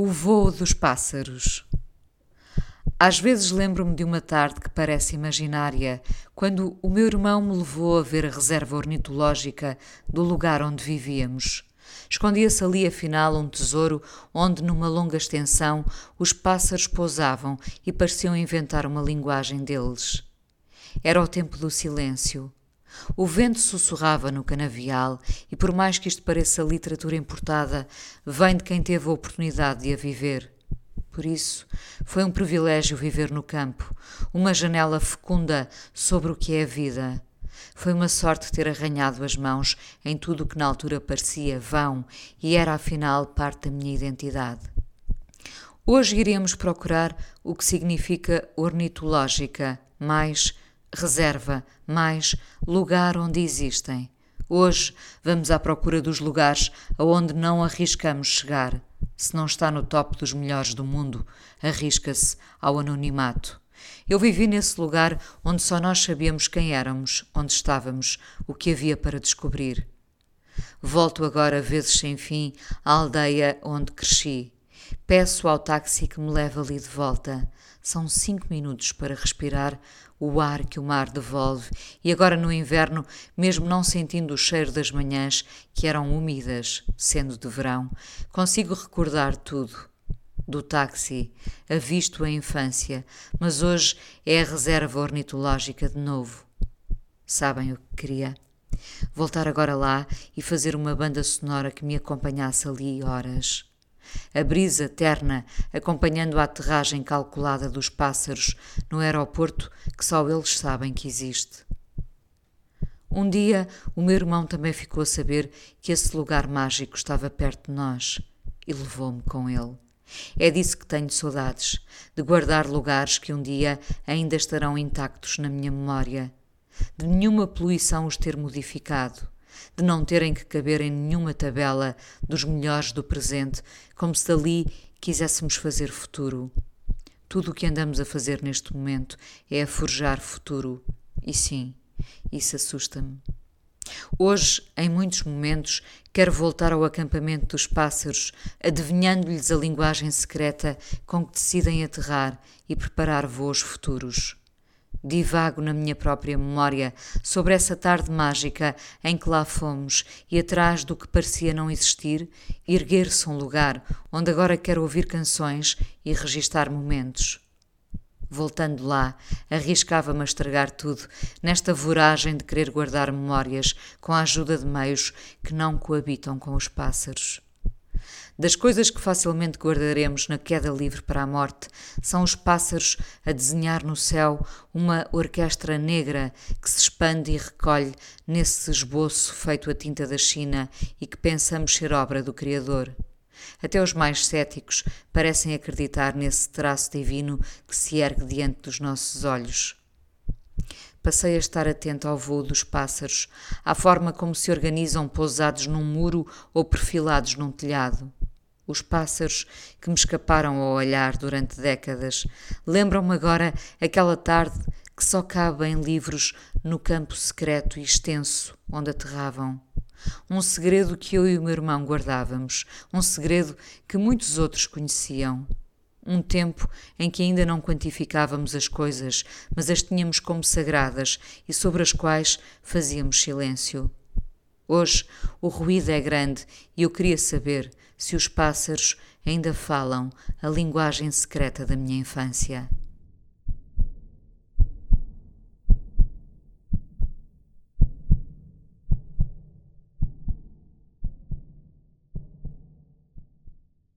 O voo dos pássaros. Às vezes lembro-me de uma tarde que parece imaginária, quando o meu irmão me levou a ver a reserva ornitológica do lugar onde vivíamos. Escondia-se ali, afinal, um tesouro onde, numa longa extensão, os pássaros pousavam e pareciam inventar uma linguagem deles. Era o tempo do silêncio. O vento sussurrava no canavial e, por mais que isto pareça literatura importada, vem de quem teve a oportunidade de a viver. Por isso, foi um privilégio viver no campo, uma janela fecunda sobre o que é a vida. Foi uma sorte ter arranhado as mãos em tudo o que na altura parecia vão e era afinal parte da minha identidade. Hoje iremos procurar o que significa ornitológica, mais reserva, mais lugar onde existem. Hoje vamos à procura dos lugares aonde não arriscamos chegar. Se não está no top dos melhores do mundo, arrisca-se ao anonimato. Eu vivi nesse lugar onde só nós sabíamos quem éramos, onde estávamos, o que havia para descobrir. Volto agora, vezes sem fim, à aldeia onde cresci. Peço ao táxi que me leve ali de volta. São cinco minutos para respirar o ar que o mar devolve, e agora no inverno, mesmo não sentindo o cheiro das manhãs, que eram úmidas, sendo de verão, consigo recordar tudo. Do táxi, avisto a infância, mas hoje é a reserva ornitológica de novo. Sabem o que queria? Voltar agora lá e fazer uma banda sonora que me acompanhasse ali horas a brisa terna acompanhando a aterragem calculada dos pássaros no aeroporto que só eles sabem que existe. Um dia o meu irmão também ficou a saber que esse lugar mágico estava perto de nós e levou-me com ele. É disso que tenho saudades, de guardar lugares que um dia ainda estarão intactos na minha memória, de nenhuma poluição os ter modificado de não terem que caber em nenhuma tabela dos melhores do presente, como se dali quiséssemos fazer futuro. Tudo o que andamos a fazer neste momento é a forjar futuro. E sim, isso assusta-me. Hoje, em muitos momentos, quero voltar ao acampamento dos pássaros, adivinhando-lhes a linguagem secreta com que decidem aterrar e preparar voos futuros. Divago na minha própria memória sobre essa tarde mágica em que lá fomos e atrás do que parecia não existir, erguer-se um lugar onde agora quero ouvir canções e registar momentos. Voltando lá, arriscava-me a estragar tudo, nesta voragem de querer guardar memórias com a ajuda de meios que não coabitam com os pássaros. Das coisas que facilmente guardaremos na queda livre para a morte são os pássaros a desenhar no céu uma orquestra negra que se expande e recolhe nesse esboço feito a tinta da China e que pensamos ser obra do Criador. Até os mais céticos parecem acreditar nesse traço divino que se ergue diante dos nossos olhos. Passei a estar atento ao voo dos pássaros, à forma como se organizam pousados num muro ou perfilados num telhado. Os pássaros que me escaparam ao olhar durante décadas lembram-me agora aquela tarde que só cabe em livros no campo secreto e extenso onde aterravam. Um segredo que eu e o meu irmão guardávamos, um segredo que muitos outros conheciam. Um tempo em que ainda não quantificávamos as coisas, mas as tínhamos como sagradas e sobre as quais fazíamos silêncio. Hoje o ruído é grande e eu queria saber se os pássaros ainda falam a linguagem secreta da minha infância.